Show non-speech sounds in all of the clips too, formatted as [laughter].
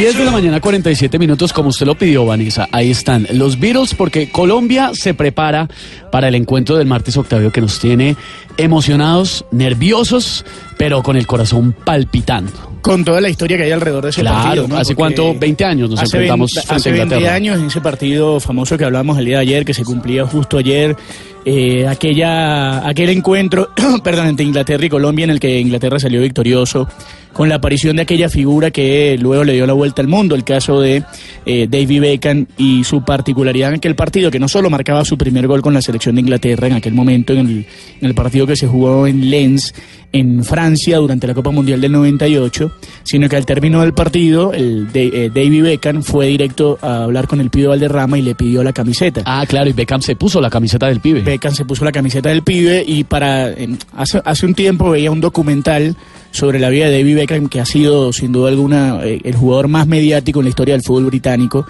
10 de la mañana, 47 minutos, como usted lo pidió, Vanessa. Ahí están los Beatles, porque Colombia se prepara para el encuentro del martes Octavio que nos tiene emocionados, nerviosos, pero con el corazón palpitando. Con toda la historia que hay alrededor de ese Claro, partido. ¿no? ¿hace Porque cuánto? 20 años nos hace enfrentamos 20, frente hace a 20 Inglaterra. años, en ese partido famoso que hablábamos el día de ayer, que se cumplía justo ayer, eh, aquella, aquel encuentro, [coughs] perdón, entre Inglaterra y Colombia, en el que Inglaterra salió victorioso, con la aparición de aquella figura que luego le dio la vuelta al mundo, el caso de eh, David Beckham y su particularidad en aquel partido, que no solo marcaba su primer gol con la selección de Inglaterra en aquel momento, en el, en el partido que se jugó en Lens, en Francia, durante la Copa Mundial del 98, sino que al término del partido, el de, eh, David Beckham fue directo a hablar con el pibe Valderrama y le pidió la camiseta. Ah, claro, y Beckham se puso la camiseta del pibe. Beckham se puso la camiseta del pibe y para eh, hace, hace un tiempo veía un documental sobre la vida de David Beckham que ha sido sin duda alguna eh, el jugador más mediático en la historia del fútbol británico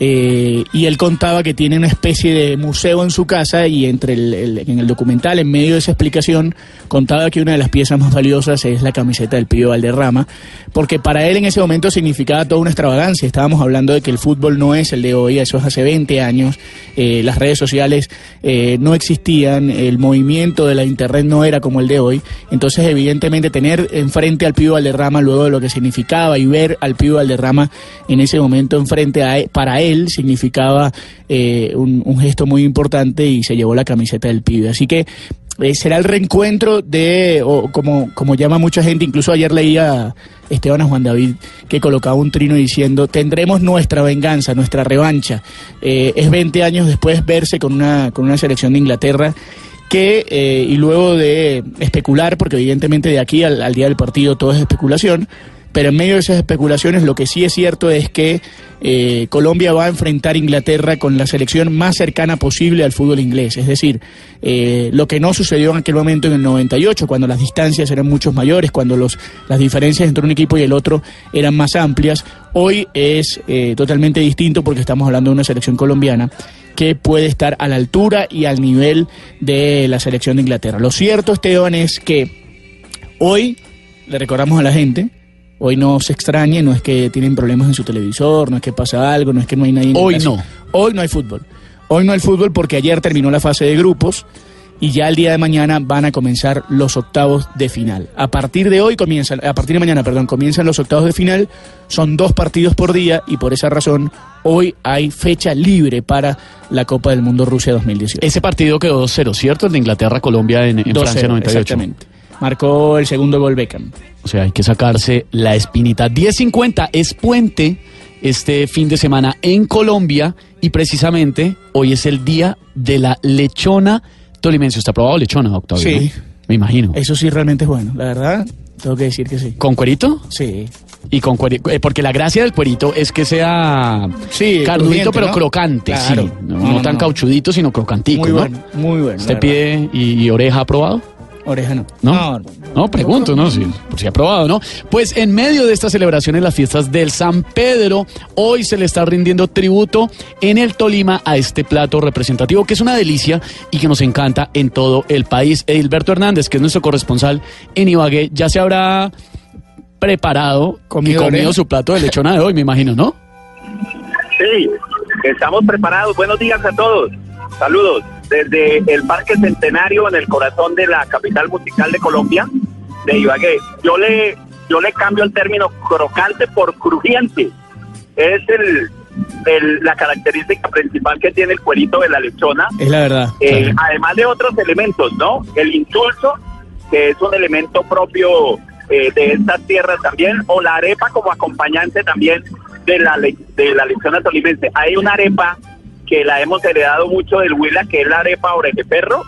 eh, y él contaba que tiene una especie de museo en su casa y entre el, en el documental en medio de esa explicación contaba que una de las piezas más valiosas es la camiseta del pibe Valderrama porque para él en ese momento significaba toda una extravagancia. Estábamos hablando de que el fútbol no es el de hoy eso es hace 20 años. Eh, las redes sociales eh, no existían, el movimiento de la internet no era como el de hoy, entonces evidentemente tener enfrente al pibe Valderrama luego de lo que significaba y ver al pibe Valderrama en ese momento enfrente a él, para él significaba eh, un, un gesto muy importante y se llevó la camiseta del pibe, así que eh, será el reencuentro de, o como, como llama mucha gente, incluso ayer leía Esteban a Juan David que colocaba un trino diciendo, tendremos nuestra venganza, nuestra revancha. Eh, es 20 años después verse con una, con una selección de Inglaterra que, eh, y luego de especular, porque evidentemente de aquí al, al día del partido todo es especulación, pero en medio de esas especulaciones lo que sí es cierto es que eh, Colombia va a enfrentar a Inglaterra con la selección más cercana posible al fútbol inglés. Es decir, eh, lo que no sucedió en aquel momento en el 98, cuando las distancias eran muchos mayores, cuando los, las diferencias entre un equipo y el otro eran más amplias, hoy es eh, totalmente distinto porque estamos hablando de una selección colombiana que puede estar a la altura y al nivel de la selección de Inglaterra. Lo cierto, Esteban, es que hoy le recordamos a la gente, hoy no se extrañe, no es que tienen problemas en su televisor, no es que pasa algo, no es que no hay nadie en Hoy casa. no. Hoy no hay fútbol. Hoy no hay fútbol porque ayer terminó la fase de grupos y ya el día de mañana van a comenzar los octavos de final. A partir de hoy comienzan, a partir de mañana, perdón, comienzan los octavos de final. Son dos partidos por día y por esa razón hoy hay fecha libre para la Copa del Mundo Rusia 2018. Ese partido quedó 2-0, ¿cierto? El de Inglaterra-Colombia en, en 2-0, Francia 98. Exactamente. Marcó el segundo gol Beckham. O sea, hay que sacarse la espinita. 10.50 es puente este fin de semana en Colombia y precisamente hoy es el día de la lechona tolimense. ¿Está probado lechona, Octavio? Sí. no? Me imagino. Eso sí realmente es bueno, la verdad, tengo que decir que sí. ¿Con cuerito? Sí. Y con cuerito, eh, porque la gracia del cuerito es que sea Sí, carnudito pero ¿no? crocante, Claro. sí. No, No, no no, tan cauchudito, sino crocantico, Muy ¿no? bueno, muy bueno. ¿Este pie y, y oreja ha probado? Oreja no. ¿No? No, pregunto, ¿no? Si, por si ha probado, ¿no? Pues en medio de estas celebraciones, las fiestas del San Pedro, hoy se le está rindiendo tributo en el Tolima a este plato representativo, que es una delicia y que nos encanta en todo el país. Edilberto Hernández, que es nuestro corresponsal en Ibagué, ya se habrá preparado y Comido comido oreja. su plato de lechona de hoy, me imagino, ¿no? Sí, estamos preparados. Buenos días a todos. Saludos desde el Parque Centenario en el corazón de la capital musical de Colombia, de Ibagué. Yo le yo le cambio el término crocante por crujiente. Es el, el- la característica principal que tiene el cuerito de la lechona. Es la verdad. Eh, Claro. Además de otros elementos, ¿no? El insulso, que es un elemento propio eh, de estas tierras también, o la arepa como acompañante también de la, le- de la lechona tolimense. Hay una arepa que la hemos heredado mucho del Huila, que es la arepa orejeperro.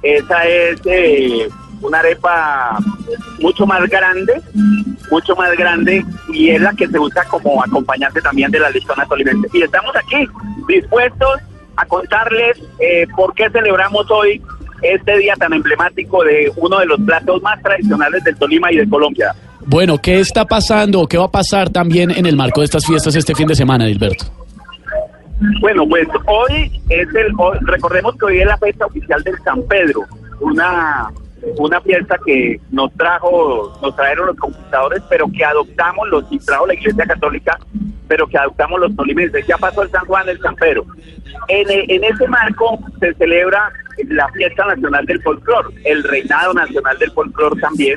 Esa es eh, una arepa mucho más grande, mucho más grande, y es la que se usa como acompañante también de la lechona tolimense. Y estamos aquí dispuestos a contarles eh, por qué celebramos hoy este día tan emblemático de uno de los platos más tradicionales del Tolima y de Colombia. Bueno, ¿qué está pasando qué va a pasar también en el marco de estas fiestas este fin de semana, Edilberto? Bueno, pues hoy es el, hoy- recordemos que hoy es la fecha oficial del San Pedro, una una fiesta que nos trajo, nos trajeron los conquistadores, pero que adoptamos los, y trajo la Iglesia Católica, pero que adoptamos los tolimenses. Ya pasó el San Juan del Campero. En, en ese marco se celebra la fiesta nacional del folclor, el reinado nacional del folclor también,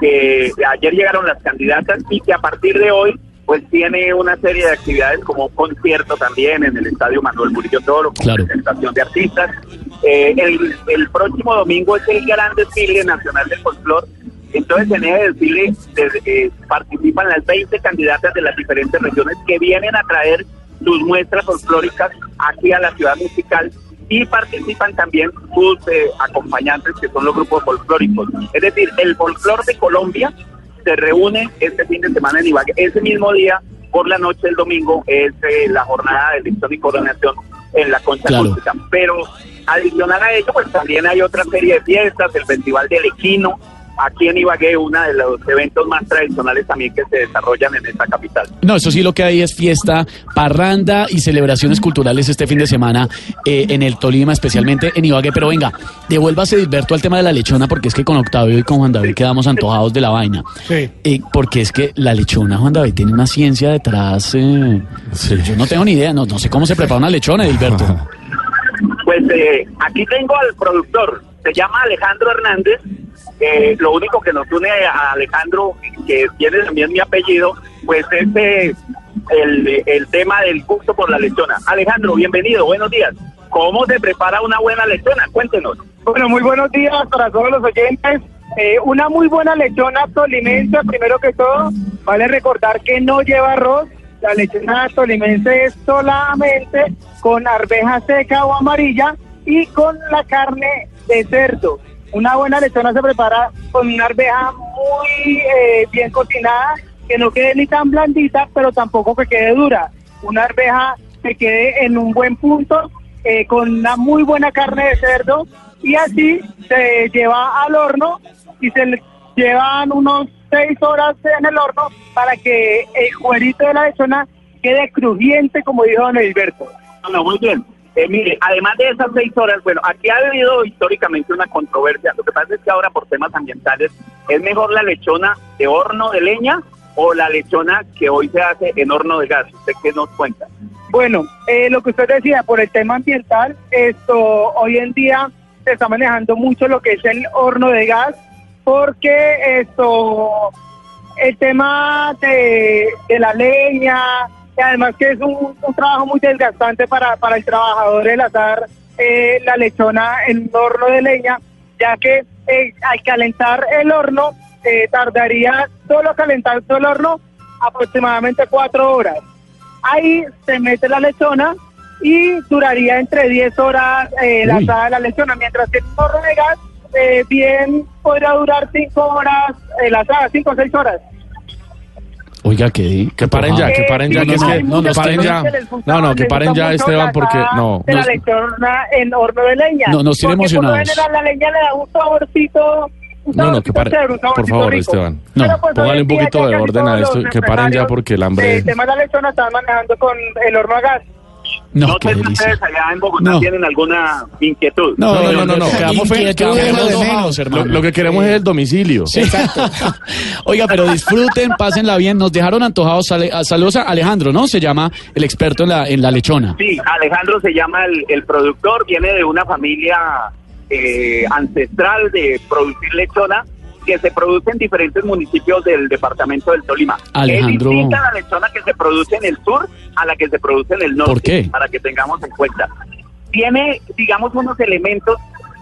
que ayer llegaron las candidatas y que a partir de hoy pues tiene una serie de actividades como un concierto también en el Estadio Manuel Murillo Toro, con presentación de artistas. Eh, el, el, próximo domingo es el gran desfile nacional del folclor. Entonces en ese desfile eh, participan las 20 candidatas de las diferentes regiones que vienen a traer sus muestras folclóricas aquí a la ciudad musical y participan también sus eh, acompañantes que son los grupos folclóricos. Es decir, el folclor de Colombia se reúne este fin de semana en Ibagué. Ese mismo día, por la noche del domingo, es eh, la jornada de elección y coronación en la Concha Pero adicional a ello, pues también hay otra serie de fiestas, el Festival del Equino, aquí en Ibagué, uno de los eventos más tradicionales también que se desarrollan en esta capital. No, eso sí lo que hay es fiesta, parranda y celebraciones culturales este fin de semana eh, en el Tolima, especialmente en Ibagué. Pero venga, devuélvase, Dilberto, al tema de la lechona, porque es que con Octavio y con Juan David quedamos antojados de la vaina. Sí. Eh, porque es que la lechona, Juan David, tiene una ciencia detrás. Eh, yo no tengo ni idea, no, no sé cómo se prepara una lechona, Dilberto. [laughs] Pues aquí tengo al productor, se llama Alejandro Hernández eh, lo único que nos une a Alejandro, que tiene también mi apellido, pues es eh, el, tema del gusto por la lechona. Alejandro, bienvenido, buenos días. ¿Cómo se prepara una buena lechona? Cuéntenos. Bueno, muy buenos días para todos los oyentes. Eh, una muy buena lechona tolimense, primero que todo, vale recordar que no lleva arroz. La lechona tolimense es solamente con arveja seca o amarilla y con la carne de cerdo. Una buena lechona se prepara con una arveja muy eh, bien cocinada, que no quede ni tan blandita, pero tampoco que quede dura. Una arveja que quede en un buen punto, eh, con una muy buena carne de cerdo, y así se lleva al horno y se llevan unos seis horas en el horno para que el cuerito de la lechona quede crujiente, como dijo don bien. Eh, mire, además de esas seis horas, bueno, aquí ha habido históricamente una controversia. Lo que pasa es que ahora por temas ambientales es mejor la lechona de horno de leña o la lechona que hoy se hace en horno de gas. ¿Usted qué nos cuenta? Bueno, eh, lo que usted decía, por el tema ambiental, esto hoy en día se está manejando mucho lo que es el horno de gas, porque esto, el tema de, de la leña, además que es un, trabajo muy desgastante para, para el trabajador el asar eh, la lechona en un horno de leña, ya que eh, al calentar el horno eh, tardaría solo calentar el horno aproximadamente cuatro horas. Ahí se mete la lechona y duraría entre 10 horas la asada de la lechona, mientras que en un horno de gas bien podría durar 5 horas la asada, 5 o 6 horas. Oiga, que, que paren ya, que paren ya, que es que no, no, paren ya. No, no, que paren ya, Esteban, porque no. De la lechona en horno de leña. No, nos tiene emocionados. la leña le da un saborcito. no, no, que paren. Por favor, Esteban. No, pues, póngale un poquito de orden a esto, que paren ya porque el hambre. El tema de la lechona están manejando con el horno a gas. No, no sé si ustedes allá en Bogotá tienen alguna inquietud. No, no, no, no. no, Lo, que queremos es el domicilio. exacto. [laughs] Oiga, pero disfruten, pásenla bien. Nos dejaron antojados. Saludos a Alejandro, ¿no? Se llama el experto en la, en la lechona. Sí, Alejandro se llama el, el productor. Viene de una familia eh, ancestral de producir lechona que se produce en diferentes municipios del departamento del Tolima. Alejandro... Es distinta la lechona que se produce en el sur a la que se produce en el norte. ¿Por qué? Para que tengamos en cuenta. Tiene, digamos, unos elementos.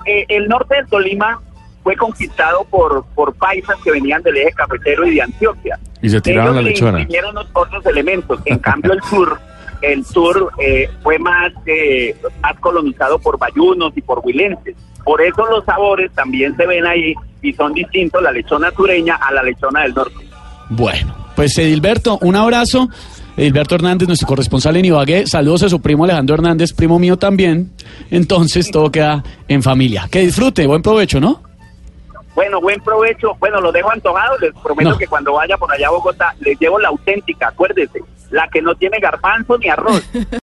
Eh, el norte del Tolima fue conquistado por, por paisas que venían del eje cafetero y de Antioquia. Y se tiraron la lechona. Vinieron otros elementos. En [laughs] cambio, el sur el sur eh, fue más, eh, más colonizado por bayunos y por huilenses. Por eso los sabores también se ven ahí y son distintos la lechona sureña a la lechona del norte. Bueno, pues Edilberto, un abrazo. Edilberto Hernández, nuestro corresponsal en Ibagué. Saludos a su primo Alejandro Hernández, primo mío también. Entonces todo queda en familia. Que disfrute, buen provecho, ¿no? Bueno, buen provecho. Bueno, lo dejo antojado. Les prometo que cuando vaya por allá a Bogotá les llevo la auténtica, acuérdese, la que no tiene garbanzo ni arroz. [laughs]